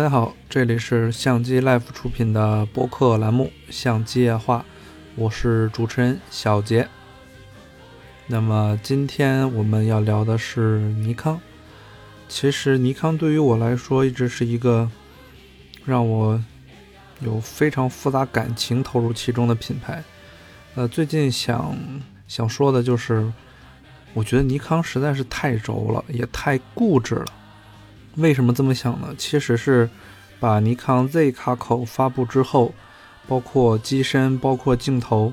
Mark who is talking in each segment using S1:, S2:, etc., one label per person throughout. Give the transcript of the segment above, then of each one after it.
S1: 大家好，这里是相机 Life 出品的播客栏目《相机夜话》，我是主持人小杰。那么今天我们要聊的是尼康。其实尼康对于我来说一直是一个让我有非常复杂感情投入其中的品牌。呃，最近想想说的就是，我觉得尼康实在是太轴了，也太固执了。为什么这么想呢？其实是把尼康 Z 卡口发布之后，包括机身、包括镜头，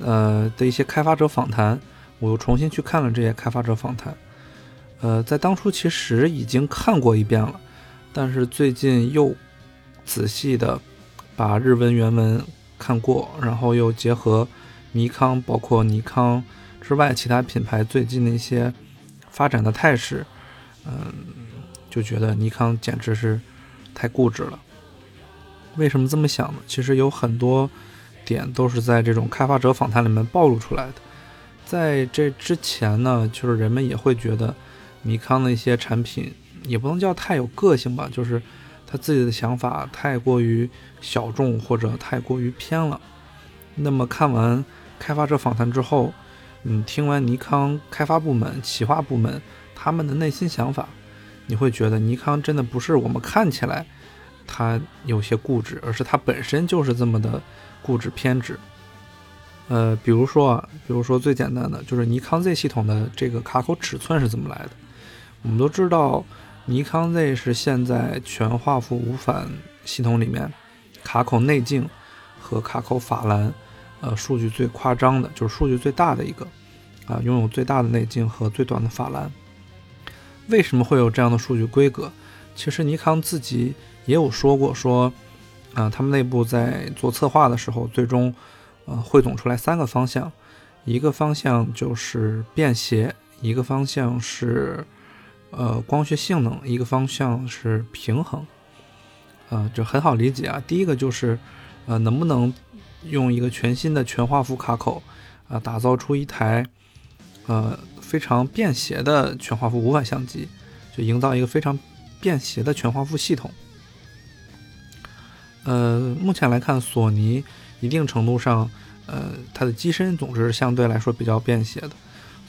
S1: 呃的一些开发者访谈，我又重新去看了这些开发者访谈。呃，在当初其实已经看过一遍了，但是最近又仔细的把日文原文看过，然后又结合尼康，包括尼康之外其他品牌最近的一些发展的态势，嗯。就觉得尼康简直是太固执了。为什么这么想呢？其实有很多点都是在这种开发者访谈里面暴露出来的。在这之前呢，就是人们也会觉得尼康的一些产品也不能叫太有个性吧，就是他自己的想法太过于小众或者太过于偏了。那么看完开发者访谈之后，嗯，听完尼康开发部门、企划部门他们的内心想法。你会觉得尼康真的不是我们看起来它有些固执，而是它本身就是这么的固执偏执。呃，比如说啊，比如说最简单的就是尼康 Z 系统的这个卡口尺寸是怎么来的？我们都知道，尼康 Z 是现在全画幅无反系统里面卡口内径和卡口法兰，呃，数据最夸张的，就是数据最大的一个啊，拥有最大的内径和最短的法兰。为什么会有这样的数据规格？其实尼康自己也有说过，说，啊，他们内部在做策划的时候，最终，呃，汇总出来三个方向，一个方向就是便携，一个方向是，呃，光学性能，一个方向是平衡，啊，这很好理解啊。第一个就是，呃，能不能用一个全新的全画幅卡口，啊，打造出一台，呃。非常便携的全画幅无反相机，就营造一个非常便携的全画幅系统。呃，目前来看，索尼一定程度上，呃，它的机身总是相对来说比较便携的，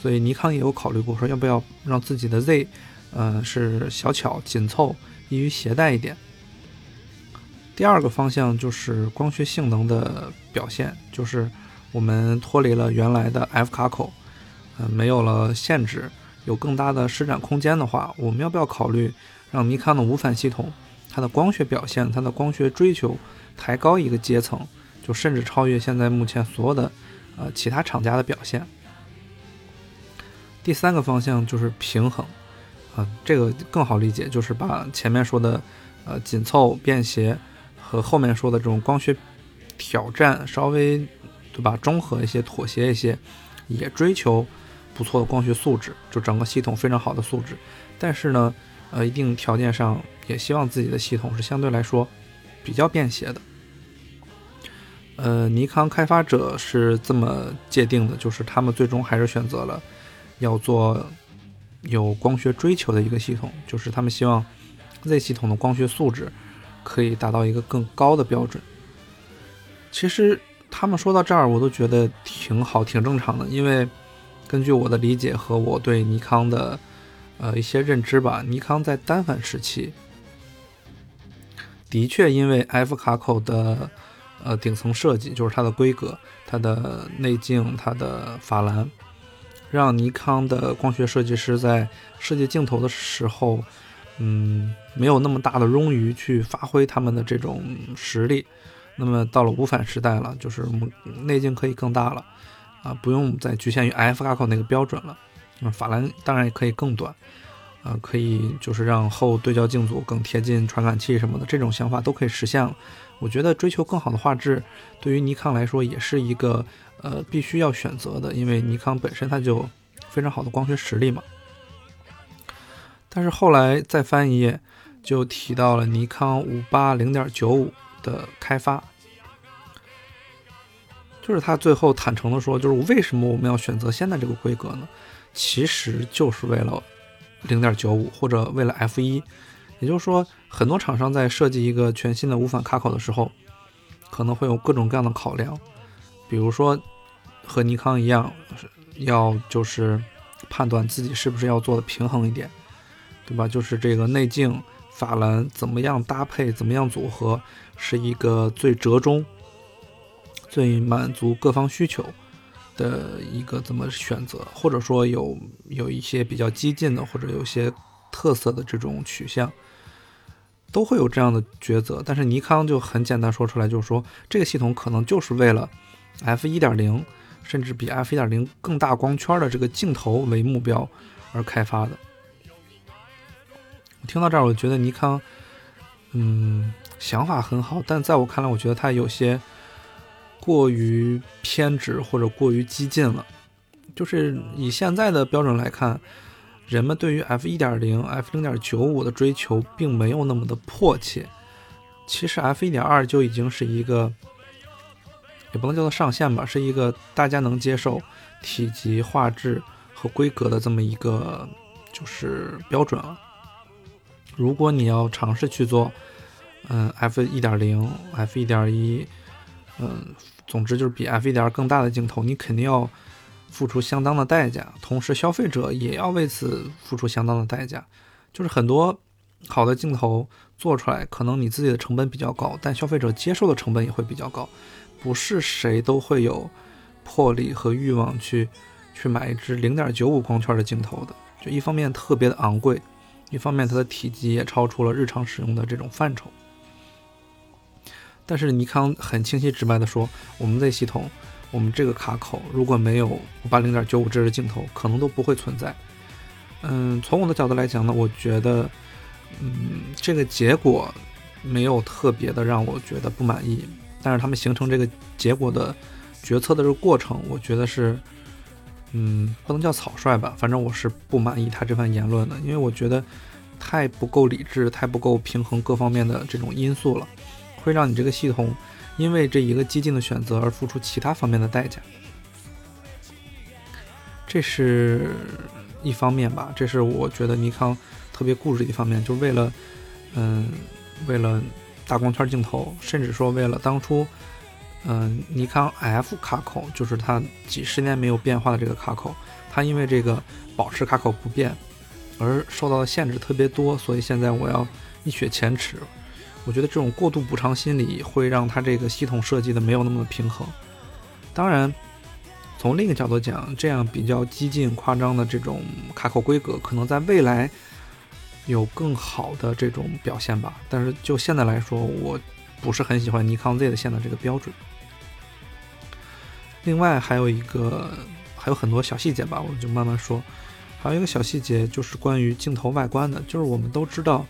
S1: 所以尼康也有考虑过，说要不要让自己的 Z，呃，是小巧紧凑，易于携带一点。第二个方向就是光学性能的表现，就是我们脱离了原来的 F 卡口。没有了限制，有更大的施展空间的话，我们要不要考虑让尼康的无反系统，它的光学表现，它的光学追求抬高一个阶层，就甚至超越现在目前所有的呃其他厂家的表现。第三个方向就是平衡，啊，这个更好理解，就是把前面说的呃紧凑便携和后面说的这种光学挑战稍微对吧中和一些，妥协一些，也追求。不错的光学素质，就整个系统非常好的素质，但是呢，呃，一定条件上也希望自己的系统是相对来说比较便携的。呃，尼康开发者是这么界定的，就是他们最终还是选择了要做有光学追求的一个系统，就是他们希望 Z 系统的光学素质可以达到一个更高的标准。其实他们说到这儿，我都觉得挺好，挺正常的，因为。根据我的理解和我对尼康的呃一些认知吧，尼康在单反时期的确因为 F 卡口的呃顶层设计，就是它的规格、它的内径、它的法兰，让尼康的光学设计师在设计镜头的时候，嗯，没有那么大的冗余去发挥他们的这种实力。那么到了无反时代了，就是内径可以更大了。啊，不用再局限于 F 卡口那个标准了。那法兰当然也可以更短，啊，可以就是让后对焦镜组更贴近传感器什么的，这种想法都可以实现了。我觉得追求更好的画质，对于尼康来说也是一个呃必须要选择的，因为尼康本身它就非常好的光学实力嘛。但是后来再翻一页，就提到了尼康五八零点九五的开发。就是他最后坦诚的说，就是为什么我们要选择现在这个规格呢？其实就是为了零点九五或者为了 F 一，也就是说，很多厂商在设计一个全新的无反卡口的时候，可能会有各种各样的考量，比如说和尼康一样，要就是判断自己是不是要做的平衡一点，对吧？就是这个内径、法兰怎么样搭配，怎么样组合，是一个最折中、最满足各方需求。的一个怎么选择，或者说有有一些比较激进的，或者有些特色的这种取向，都会有这样的抉择。但是尼康就很简单说出来，就是说这个系统可能就是为了 f 一点零，甚至比 f 一点零更大光圈的这个镜头为目标而开发的。听到这儿，我觉得尼康，嗯，想法很好，但在我看来，我觉得它有些。过于偏执或者过于激进了，就是以现在的标准来看，人们对于 f 一点零、f 零点九五的追求并没有那么的迫切。其实 f 一点二就已经是一个，也不能叫做上限吧，是一个大家能接受体积、画质和规格的这么一个就是标准了。如果你要尝试去做，嗯，f 一点零、f 一点一。嗯，总之就是比 f 1.2更大的镜头，你肯定要付出相当的代价，同时消费者也要为此付出相当的代价。就是很多好的镜头做出来，可能你自己的成本比较高，但消费者接受的成本也会比较高。不是谁都会有魄力和欲望去去买一支0.95光圈的镜头的。就一方面特别的昂贵，一方面它的体积也超出了日常使用的这种范畴。但是尼康很清晰直白的说，我们这系统，我们这个卡口如果没有五八零点九五这支镜头，可能都不会存在。嗯，从我的角度来讲呢，我觉得，嗯，这个结果没有特别的让我觉得不满意。但是他们形成这个结果的决策的这个过程，我觉得是，嗯，不能叫草率吧，反正我是不满意他这番言论的，因为我觉得太不够理智，太不够平衡各方面的这种因素了。会让你这个系统因为这一个激进的选择而付出其他方面的代价，这是一方面吧。这是我觉得尼康特别固执的一方面，就为了，嗯，为了大光圈镜头，甚至说为了当初，嗯，尼康 F 卡口，就是它几十年没有变化的这个卡口，它因为这个保持卡口不变而受到的限制特别多，所以现在我要一雪前耻。我觉得这种过度补偿心理会让它这个系统设计的没有那么的平衡。当然，从另一个角度讲，这样比较激进、夸张的这种卡口规格，可能在未来有更好的这种表现吧。但是就现在来说，我不是很喜欢尼康 Z 的现在这个标准。另外还有一个，还有很多小细节吧，我就慢慢说。还有一个小细节就是关于镜头外观的，就是我们都知道。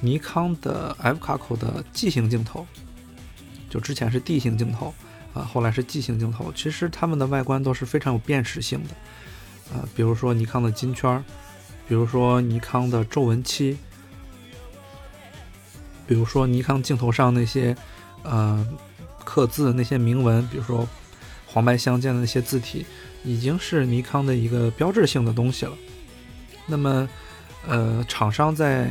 S1: 尼康的 F 卡口的 G 型镜头，就之前是 D 型镜头啊，后来是 G 型镜头。其实它们的外观都是非常有辨识性的啊，比如说尼康的金圈，比如说尼康的皱纹漆，比如说尼康镜头上那些呃刻字那些铭文，比如说黄白相间的那些字体，已经是尼康的一个标志性的东西了。那么呃，厂商在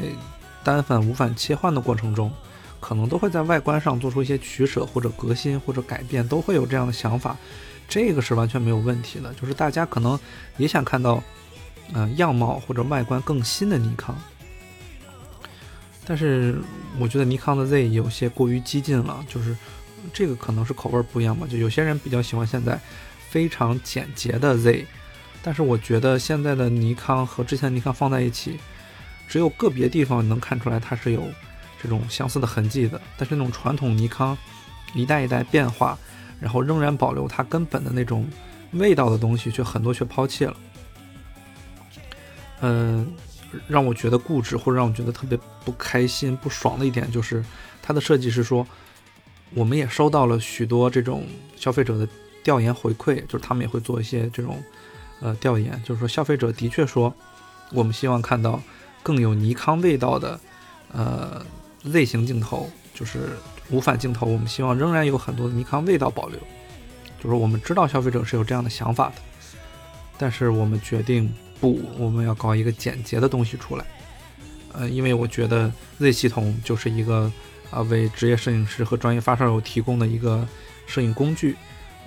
S1: 单反无反切换的过程中，可能都会在外观上做出一些取舍或者革新或者改变，都会有这样的想法，这个是完全没有问题的。就是大家可能也想看到，嗯，样貌或者外观更新的尼康。但是我觉得尼康的 Z 有些过于激进了，就是这个可能是口味不一样吧。就有些人比较喜欢现在非常简洁的 Z，但是我觉得现在的尼康和之前尼康放在一起。只有个别地方能看出来它是有这种相似的痕迹的，但是那种传统尼康一代一代变化，然后仍然保留它根本的那种味道的东西，却很多却抛弃了。嗯，让我觉得固执或者让我觉得特别不开心、不爽的一点就是，它的设计是说，我们也收到了许多这种消费者的调研回馈，就是他们也会做一些这种呃调研，就是说消费者的确说，我们希望看到。更有尼康味道的，呃，Z 型镜头就是无反镜头，我们希望仍然有很多尼康味道保留。就是我们知道消费者是有这样的想法的，但是我们决定不，我们要搞一个简洁的东西出来。呃，因为我觉得 Z 系统就是一个啊为职业摄影师和专业发烧友提供的一个摄影工具。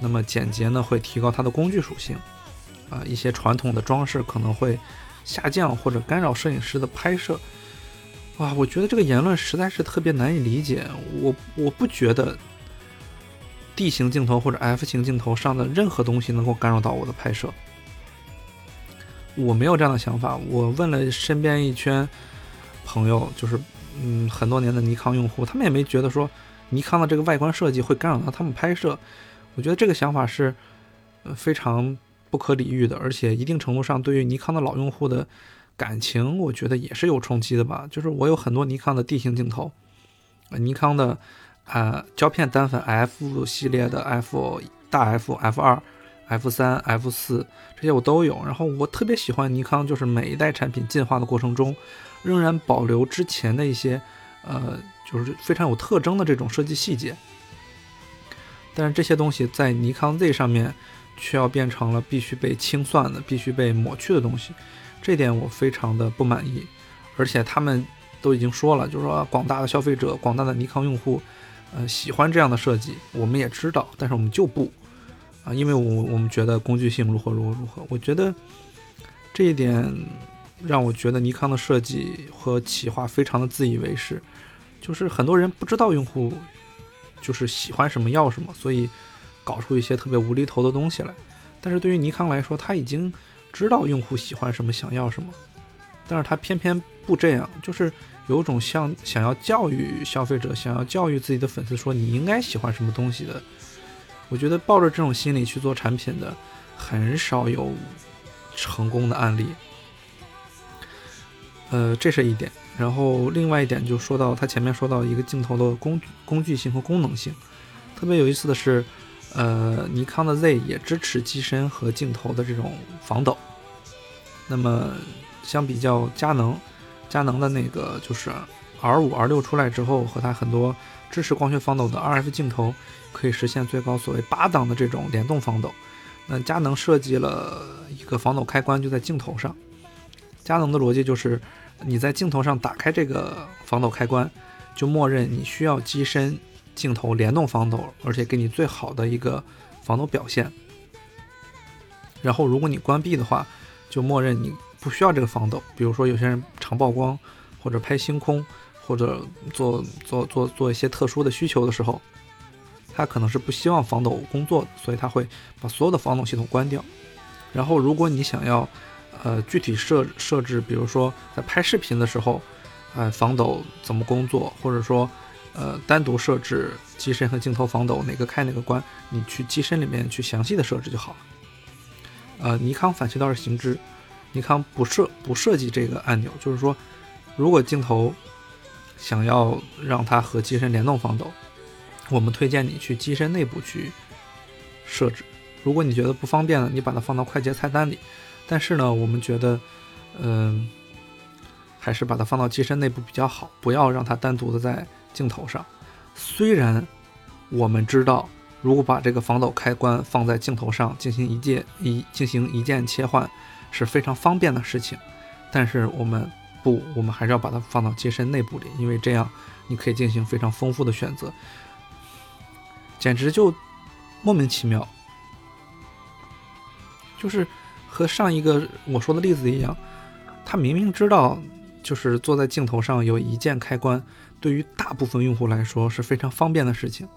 S1: 那么简洁呢会提高它的工具属性，啊，一些传统的装饰可能会下降或者干扰摄影师的拍摄。哇，我觉得这个言论实在是特别难以理解。我我不觉得 D 型镜头或者 F 型镜头上的任何东西能够干扰到我的拍摄。我没有这样的想法。我问了身边一圈朋友，就是嗯很多年的尼康用户，他们也没觉得说尼康的这个外观设计会干扰到他们拍摄。我觉得这个想法是非常不可理喻的，而且一定程度上对于尼康的老用户的感情，我觉得也是有冲击的吧。就是我有很多尼康的 D 型镜头，尼康的啊胶片单反 F 系列的 F 大 F、F 二、F 三、F 四这些我都有。然后我特别喜欢尼康，就是每一代产品进化的过程中，仍然保留之前的一些呃就是非常有特征的这种设计细节。但是这些东西在尼康 Z 上面，却要变成了必须被清算的、必须被抹去的东西，这点我非常的不满意。而且他们都已经说了，就是说广大的消费者、广大的尼康用户，呃，喜欢这样的设计，我们也知道，但是我们就不啊，因为我我们觉得工具性如何如何如何。我觉得这一点让我觉得尼康的设计和企划非常的自以为是，就是很多人不知道用户。就是喜欢什么要什么，所以搞出一些特别无厘头的东西来。但是对于尼康来说，他已经知道用户喜欢什么，想要什么，但是他偏偏不这样，就是有种像想要教育消费者，想要教育自己的粉丝说你应该喜欢什么东西的。我觉得抱着这种心理去做产品的，很少有成功的案例。呃，这是一点。然后另外一点就说到他前面说到一个镜头的工工具性和功能性，特别有意思的是，呃，尼康的 Z 也支持机身和镜头的这种防抖。那么相比较佳能，佳能的那个就是 R 五 R 六出来之后，和它很多支持光学防抖的 RF 镜头，可以实现最高所谓八档的这种联动防抖。那佳能设计了一个防抖开关就在镜头上，佳能的逻辑就是。你在镜头上打开这个防抖开关，就默认你需要机身镜头联动防抖，而且给你最好的一个防抖表现。然后如果你关闭的话，就默认你不需要这个防抖。比如说有些人长曝光，或者拍星空，或者做做做做一些特殊的需求的时候，他可能是不希望防抖工作的，所以他会把所有的防抖系统关掉。然后如果你想要，呃，具体设设置，比如说在拍视频的时候，呃，防抖怎么工作，或者说，呃，单独设置机身和镜头防抖哪个开哪个关，你去机身里面去详细的设置就好了。呃，尼康反其道而行之，尼康不设不设计这个按钮，就是说，如果镜头想要让它和机身联动防抖，我们推荐你去机身内部去设置。如果你觉得不方便呢，你把它放到快捷菜单里。但是呢，我们觉得，嗯，还是把它放到机身内部比较好，不要让它单独的在镜头上。虽然我们知道，如果把这个防抖开关放在镜头上进行一键一进行一键切换是非常方便的事情，但是我们不，我们还是要把它放到机身内部里，因为这样你可以进行非常丰富的选择，简直就莫名其妙，就是。和上一个我说的例子一样，他明明知道，就是坐在镜头上有一键开关，对于大部分用户来说是非常方便的事情，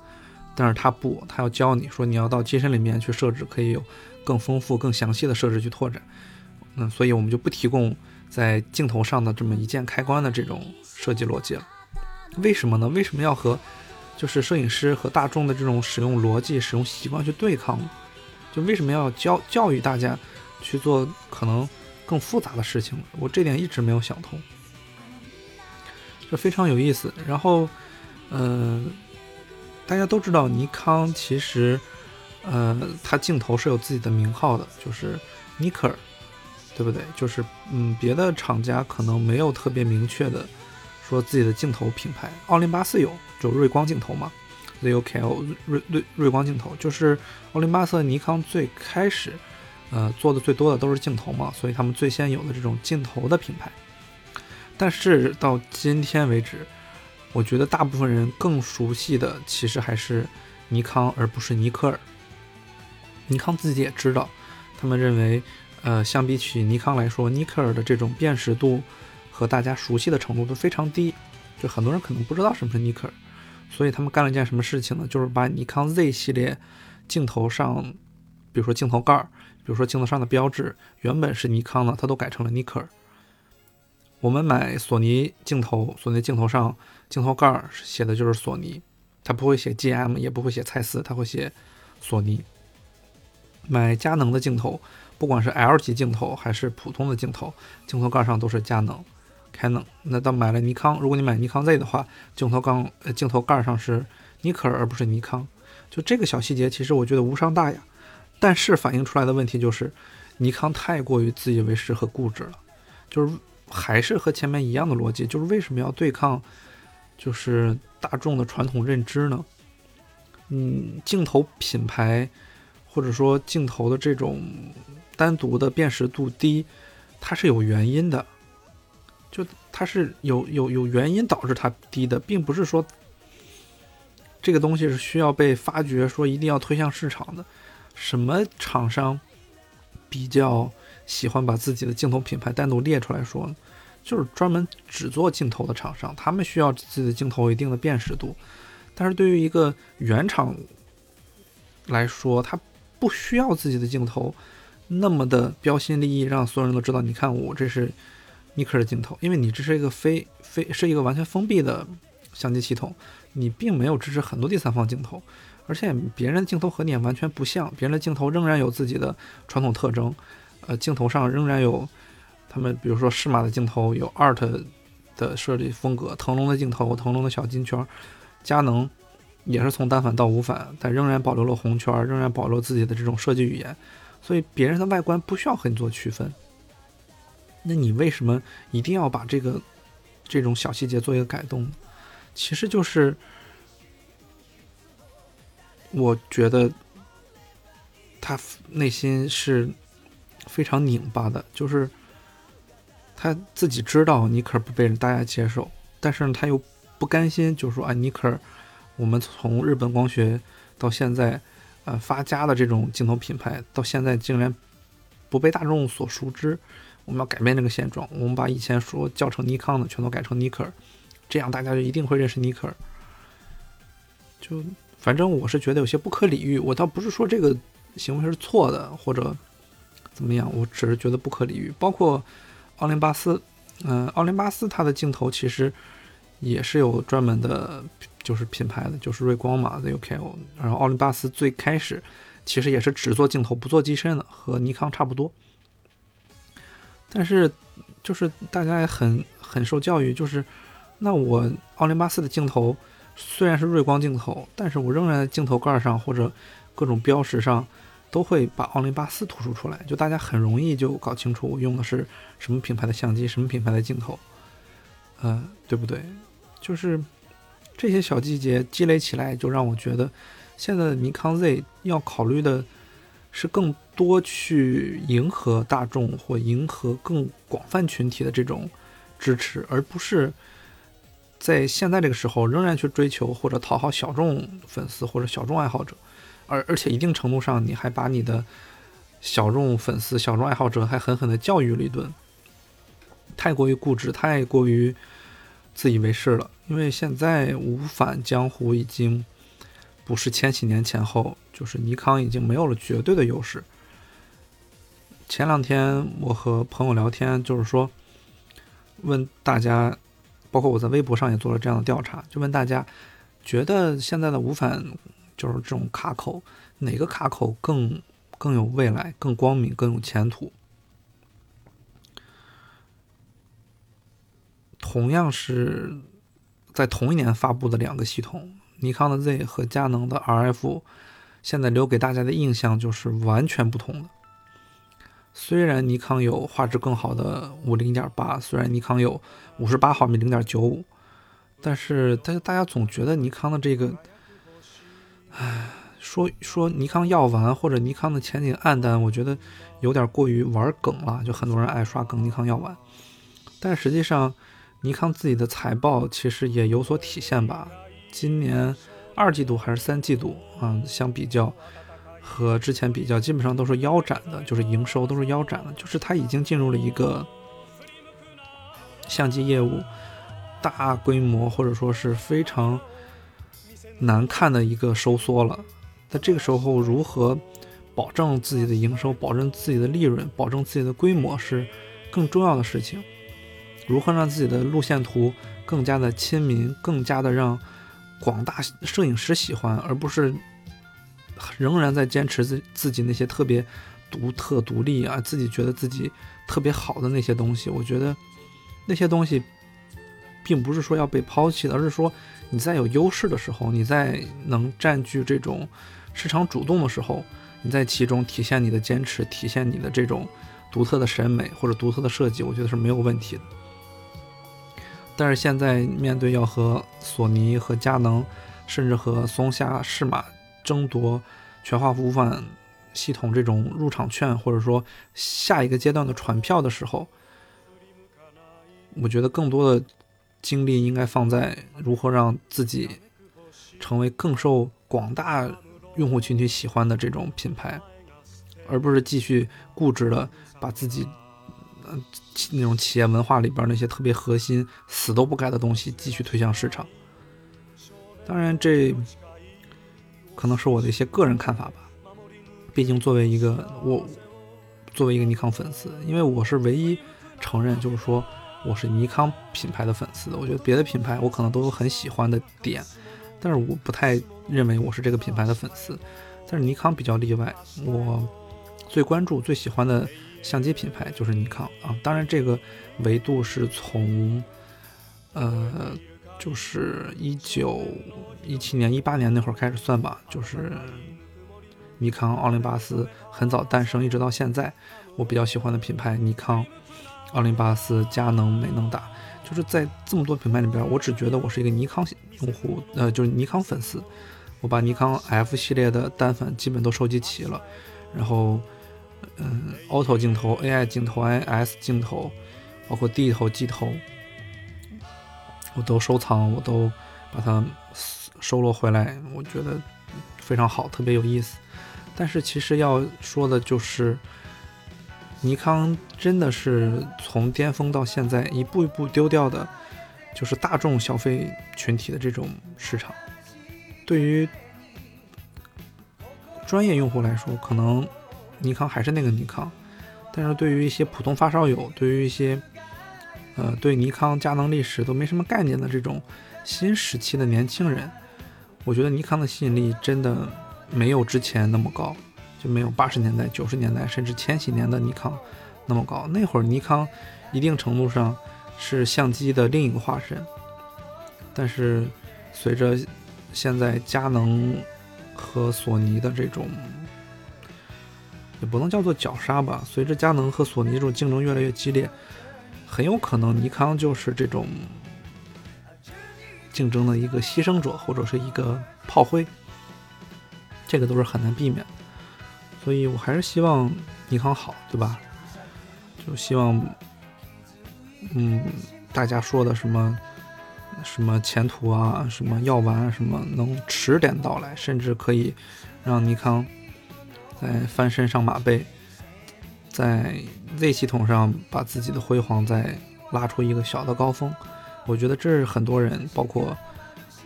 S1: 但是他不，他要教你说你要到机身里面去设置，可以有更丰富、更详细的设置去拓展。嗯，所以我们就不提供在镜头上的这么一键开关的这种设计逻辑了。为什么呢？为什么要和就是摄影师和大众的这种使用逻辑、使用习惯去对抗呢？就为什么要教教育大家？去做可能更复杂的事情，我这点一直没有想通，这非常有意思。然后，呃，大家都知道尼康其实，呃，它镜头是有自己的名号的，就是 Nikon，对不对？就是嗯，别的厂家可能没有特别明确的说自己的镜头品牌。奥林巴斯有，就锐光镜头嘛，ZUKL 锐锐锐光镜头，就是奥林巴斯、尼康最开始。呃，做的最多的都是镜头嘛，所以他们最先有的这种镜头的品牌。但是到今天为止，我觉得大部分人更熟悉的其实还是尼康，而不是尼克尔。尼康自己也知道，他们认为，呃，相比起尼康来说，尼克尔的这种辨识度和大家熟悉的程度都非常低，就很多人可能不知道什么是尼克尔。所以他们干了一件什么事情呢？就是把尼康 Z 系列镜头上，比如说镜头盖儿，比如说镜头上的标志，原本是尼康的，它都改成了尼克尔。我们买索尼镜头，索尼镜头上镜头盖儿写的就是索尼，它不会写 GM，也不会写蔡司，它会写索尼。买佳能的镜头，不管是 L 级镜头还是普通的镜头，镜头盖上都是佳能。，Canon。那到买了尼康，如果你买尼康 Z 的话，镜头缸呃镜头盖上是尼可尔而不是尼康，就这个小细节，其实我觉得无伤大雅，但是反映出来的问题就是尼康太过于自以为是和固执了，就是还是和前面一样的逻辑，就是为什么要对抗就是大众的传统认知呢？嗯，镜头品牌或者说镜头的这种单独的辨识度低，它是有原因的。就它是有有有原因导致它低的，并不是说这个东西是需要被发掘，说一定要推向市场的。什么厂商比较喜欢把自己的镜头品牌单独列出来说？就是专门只做镜头的厂商，他们需要自己的镜头一定的辨识度。但是对于一个原厂来说，它不需要自己的镜头那么的标新立异，让所有人都知道。你看我这是。尼克的镜头，因为你这是一个非非是一个完全封闭的相机系统，你并没有支持很多第三方镜头，而且别人的镜头和你也完全不像，别人的镜头仍然有自己的传统特征，呃，镜头上仍然有他们，比如说适马的镜头有 art 的设计风格，腾龙的镜头，腾龙的小金圈，佳能也是从单反到无反，但仍然保留了红圈，仍然保留自己的这种设计语言，所以别人的外观不需要和你做区分。那你为什么一定要把这个这种小细节做一个改动？其实就是，我觉得他内心是非常拧巴的，就是他自己知道尼克不被大家接受，但是，他又不甘心，就说啊，尼克，我们从日本光学到现在，呃，发家的这种镜头品牌，到现在竟然不被大众所熟知。我们要改变这个现状，我们把以前说叫成尼康的全都改成尼克，这样大家就一定会认识尼克。就反正我是觉得有些不可理喻，我倒不是说这个行为是错的或者怎么样，我只是觉得不可理喻。包括奥林巴斯，嗯，奥林巴斯它的镜头其实也是有专门的，就是品牌的，就是锐光嘛，ZUKO。然后奥林巴斯最开始其实也是只做镜头不做机身的，和尼康差不多。但是，就是大家也很很受教育，就是那我奥林巴斯的镜头虽然是锐光镜头，但是我仍然在镜头盖上或者各种标识上都会把奥林巴斯突出出来，就大家很容易就搞清楚我用的是什么品牌的相机，什么品牌的镜头，呃，对不对？就是这些小细节积累起来，就让我觉得现在的尼康 Z 要考虑的。是更多去迎合大众或迎合更广泛群体的这种支持，而不是在现在这个时候仍然去追求或者讨好小众粉丝或者小众爱好者，而而且一定程度上你还把你的小众粉丝、小众爱好者还狠狠地教育了一顿，太过于固执，太过于自以为是了。因为现在无反江湖已经。不是千禧年前后，就是尼康已经没有了绝对的优势。前两天我和朋友聊天，就是说问大家，包括我在微博上也做了这样的调查，就问大家觉得现在的无反就是这种卡口，哪个卡口更更有未来、更光明、更有前途？同样是在同一年发布的两个系统。尼康的 Z 和佳能的 RF，现在留给大家的印象就是完全不同的。虽然尼康有画质更好的五零点八，虽然尼康有五十八毫米零点九五，但是大家大家总觉得尼康的这个，唉，说说尼康要完或者尼康的前景暗淡，我觉得有点过于玩梗了。就很多人爱刷梗，尼康要完，但实际上尼康自己的财报其实也有所体现吧。今年二季度还是三季度啊，相比较和之前比较，基本上都是腰斩的，就是营收都是腰斩的，就是它已经进入了一个相机业务大规模或者说是非常难看的一个收缩了。在这个时候，如何保证自己的营收、保证自己的利润、保证自己的规模是更重要的事情。如何让自己的路线图更加的亲民，更加的让广大摄影师喜欢，而不是仍然在坚持自自己那些特别独特、独立啊，自己觉得自己特别好的那些东西。我觉得那些东西并不是说要被抛弃的，而是说你在有优势的时候，你在能占据这种市场主动的时候，你在其中体现你的坚持，体现你的这种独特的审美或者独特的设计，我觉得是没有问题的。但是现在面对要和索尼和佳能，甚至和松下、适马争夺全画幅无反系统这种入场券，或者说下一个阶段的传票的时候，我觉得更多的精力应该放在如何让自己成为更受广大用户群体喜欢的这种品牌，而不是继续固执的把自己。那种企业文化里边那些特别核心、死都不改的东西继续推向市场。当然，这可能是我的一些个人看法吧。毕竟，作为一个我，作为一个尼康粉丝，因为我是唯一承认，就是说我是尼康品牌的粉丝。我觉得别的品牌我可能都有很喜欢的点，但是我不太认为我是这个品牌的粉丝。但是尼康比较例外，我最关注、最喜欢的。相机品牌就是尼康啊，当然这个维度是从，呃，就是一九一七年、一八年那会儿开始算吧，就是尼康、奥林巴斯很早诞生，一直到现在，我比较喜欢的品牌尼康、奥林巴斯、佳能、美能达，就是在这么多品牌里边，我只觉得我是一个尼康用户，呃，就是尼康粉丝，我把尼康 F 系列的单反基本都收集齐了，然后。嗯，auto 镜头、AI 镜头、IS 镜头，包括 D 头、G 头，我都收藏，我都把它收罗回来，我觉得非常好，特别有意思。但是其实要说的就是，尼康真的是从巅峰到现在一步一步丢掉的，就是大众消费群体的这种市场。对于专业用户来说，可能。尼康还是那个尼康，但是对于一些普通发烧友，对于一些呃对尼康、佳能历史都没什么概念的这种新时期的年轻人，我觉得尼康的吸引力真的没有之前那么高，没有八十年代、九十年代甚至千禧年的尼康那么高。那会儿尼康一定程度上是相机的另一个化身，但是随着现在佳能和索尼的这种。也不能叫做绞杀吧。随着佳能和索尼这种竞争越来越激烈，很有可能尼康就是这种竞争的一个牺牲者，或者是一个炮灰。这个都是很难避免。所以我还是希望尼康好，对吧？就希望，嗯，大家说的什么什么前途啊，什么药丸啊，什么能迟点到来，甚至可以让尼康。在翻身上马背，在 Z 系统上把自己的辉煌再拉出一个小的高峰，我觉得这是很多人，包括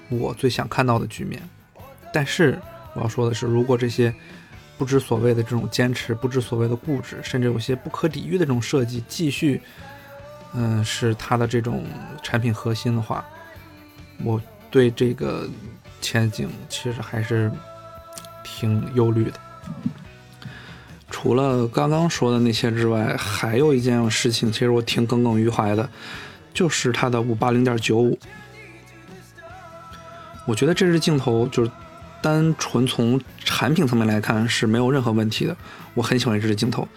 S1: 我最想看到的局面。但是我要说的是，如果这些不知所谓的这种坚持、不知所谓的固执，甚至有些不可理喻的这种设计继续，嗯，是它的这种产品核心的话，我对这个前景其实还是挺忧虑的。除了刚刚说的那些之外，还有一件事情，其实我挺耿耿于怀的，就是它的五八零点九五。我觉得这支镜头就是单纯从产品层面来看是没有任何问题的，我很喜欢这支镜头。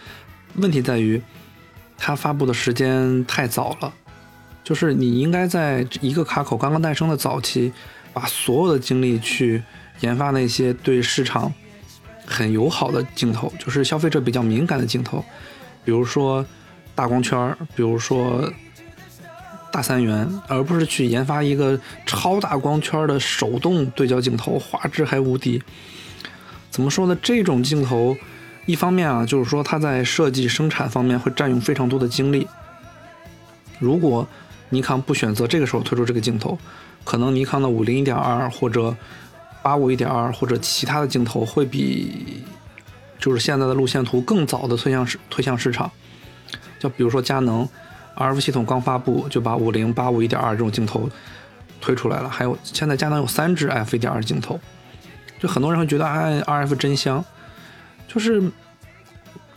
S1: 问题在于它发布的时间太早了，就是你应该在一个卡口刚刚诞生的早期，把所有的精力去研发那些对市场。很友好的镜头，就是消费者比较敏感的镜头，比如说大光圈，比如说大三元，而不是去研发一个超大光圈的手动对焦镜头，画质还无敌。怎么说呢？这种镜头，一方面啊，就是说它在设计生产方面会占用非常多的精力。如果尼康不选择这个时候推出这个镜头，可能尼康的五零一点二或者八五一点二或者其他的镜头会比就是现在的路线图更早的推向市推向市场。就比如说佳能，RF 系统刚发布就把五零八五一点二这种镜头推出来了，还有现在佳能有三支 f 一点二镜头。就很多人会觉得，哎，RF 真香，就是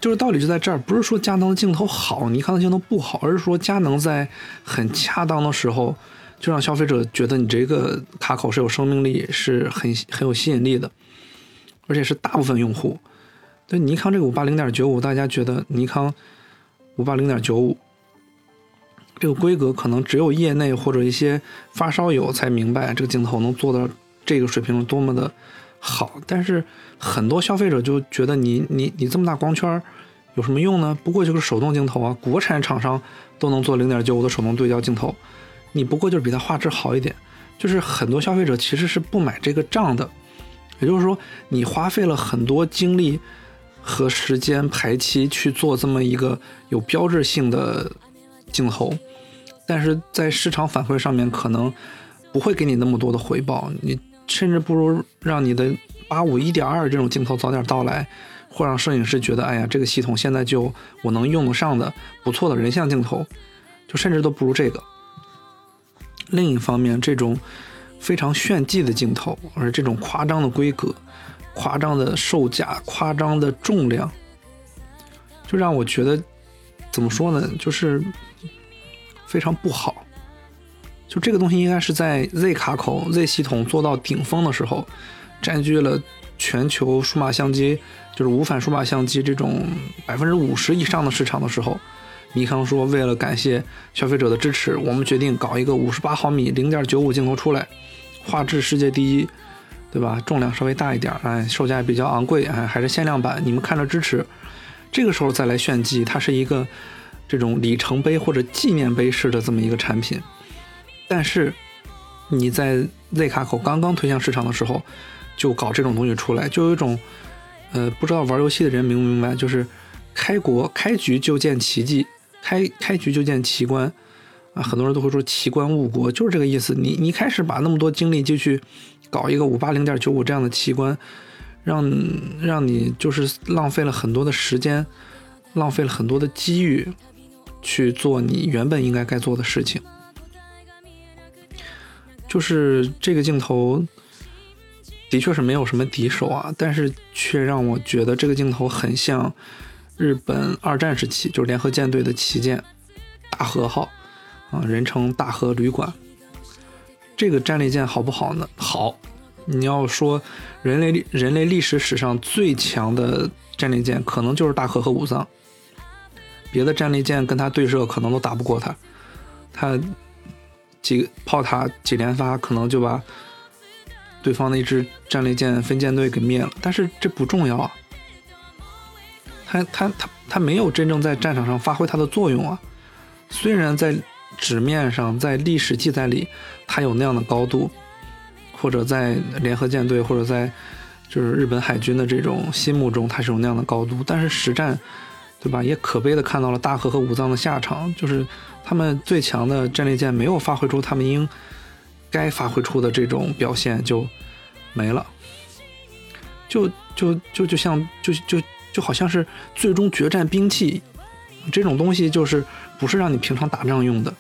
S1: 就是道理就在这儿，不是说佳能的镜头好，尼康的镜头不好，而是说佳能在很恰当的时候，就让消费者觉得你这个卡口是有生命力，是很很有吸引力的，而且是大部分用户对尼康这个五八零点九五，大家觉得尼康五八零点九五这个规格，可能只有业内或者一些发烧友才明白这个镜头能做到这个水平多么的。好，但是很多消费者就觉得你你你这么大光圈有什么用呢？不过就是手动镜头啊，国产厂商都能做零点九五的手动对焦镜头，你不过就是比它画质好一点。就是很多消费者其实是不买这个账的，也就是说你花费了很多精力和时间排期去做这么一个有标志性的镜头，但是在市场反馈上面可能不会给你那么多的回报，你。甚至不如让你的八五一点二这种镜头早点到来，或让摄影师觉得，哎呀，这个系统现在就我能用得上的不错的人像镜头，就甚至都不如这个。另一方面，这种非常炫技的镜头，而这种夸张的规格、夸张的售价、夸张的重量，就让我觉得怎么说呢，就是非常不好。就这个东西应该是在 Z 卡口 Z 系统做到顶峰的时候，占据了全球数码相机，就是无反数码相机这种百分之五十以上的市场的时候，尼康说为了感谢消费者的支持，我们决定搞一个五十八毫米零点九五镜头出来，画质世界第一，对吧？重量稍微大一点，哎，售价也比较昂贵，哎，还是限量版，你们看着支持。这个时候再来炫技，它是一个这种里程碑或者纪念碑式的这么一个产品。但是你在 Z 卡口刚刚推向市场的时候，就搞这种东西出来，就有一种，呃，不知道玩游戏的人明不明白？就是开国开局就见奇迹，开开局就见奇观啊！很多人都会说奇观误国，就是这个意思。你你开始把那么多精力就去搞一个五八零点九五这样的奇观，让让你就是浪费了很多的时间，浪费了很多的机遇去做你原本应该该做的事情。就是这个镜头，的确是没有什么敌手啊，但是却让我觉得这个镜头很像日本二战时期，就是联合舰队的旗舰大和号啊，人称大和旅馆。这个战列舰好不好呢？好，你要说人类人类历史史上最强的战列舰，可能就是大和和武藏，别的战列舰跟它对射，可能都打不过它，它。几炮塔几连发，可能就把对方的一支战列舰分舰队给灭了。但是这不重要啊，他他他他没有真正在战场上发挥它的作用啊。虽然在纸面上，在历史记载里，它有那样的高度，或者在联合舰队，或者在就是日本海军的这种心目中，它是有那样的高度。但是实战，对吧？也可悲的看到了大和和武藏的下场，就是。他们最强的战列舰没有发挥出他们应该发挥出的这种表现，就没了。就就就就像就就就好像是最终决战兵器这种东西，就是不是让你平常打仗用的。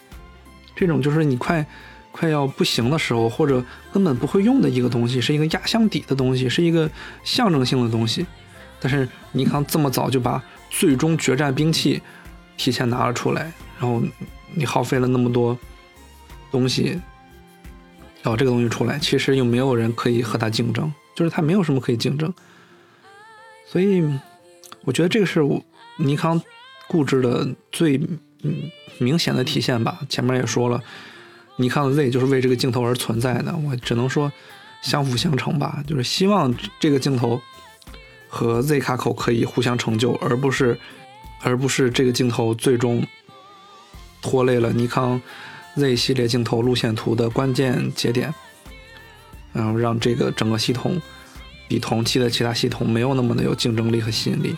S1: 这种就是你快快要不行的时候，或者根本不会用的一个东西，是一个压箱底的东西，是一个象征性的东西。但是尼康这么早就把最终决战兵器提前拿了出来，然后。你耗费了那么多东西搞这个东西出来，其实又没有人可以和他竞争，就是他没有什么可以竞争。所以我觉得这个是我尼康固执的最明显的体现吧。前面也说了，尼康的 Z 就是为这个镜头而存在的，我只能说相辅相成吧。就是希望这个镜头和 Z 卡口可以互相成就，而不是而不是这个镜头最终。拖累了尼康 Z 系列镜头路线图的关键节点，然后让这个整个系统比同期的其他系统没有那么的有竞争力和吸引力，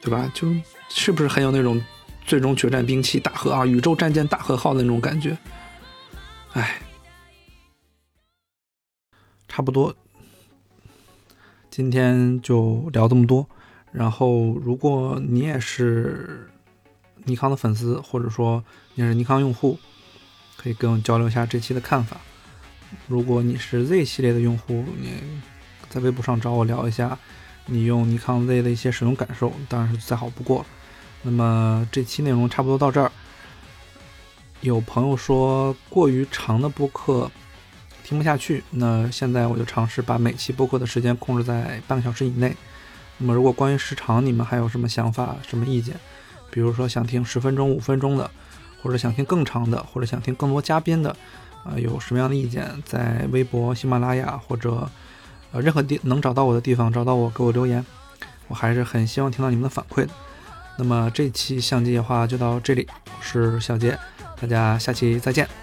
S1: 对吧？就是不是很有那种最终决战兵器大和啊宇宙战舰大和号的那种感觉？哎，差不多，今天就聊这么多。然后，如果你也是尼康的粉丝，或者说你是尼康用户，可以跟我交流一下这期的看法。如果你是 Z 系列的用户，你在微博上找我聊一下你用尼康 Z 的一些使用感受，当然是再好不过。那么这期内容差不多到这儿。有朋友说过于长的播客听不下去，那现在我就尝试把每期播客的时间控制在半个小时以内。那么，如果关于时长，你们还有什么想法、什么意见？比如说想听十分钟、五分钟的，或者想听更长的，或者想听更多嘉宾的，啊，有什么样的意见？在微博、喜马拉雅或者呃任何地能找到我的地方找到我，给我留言。我还是很希望听到你们的反馈的。那么这期相机的话就到这里，我是小杰，大家下期再见。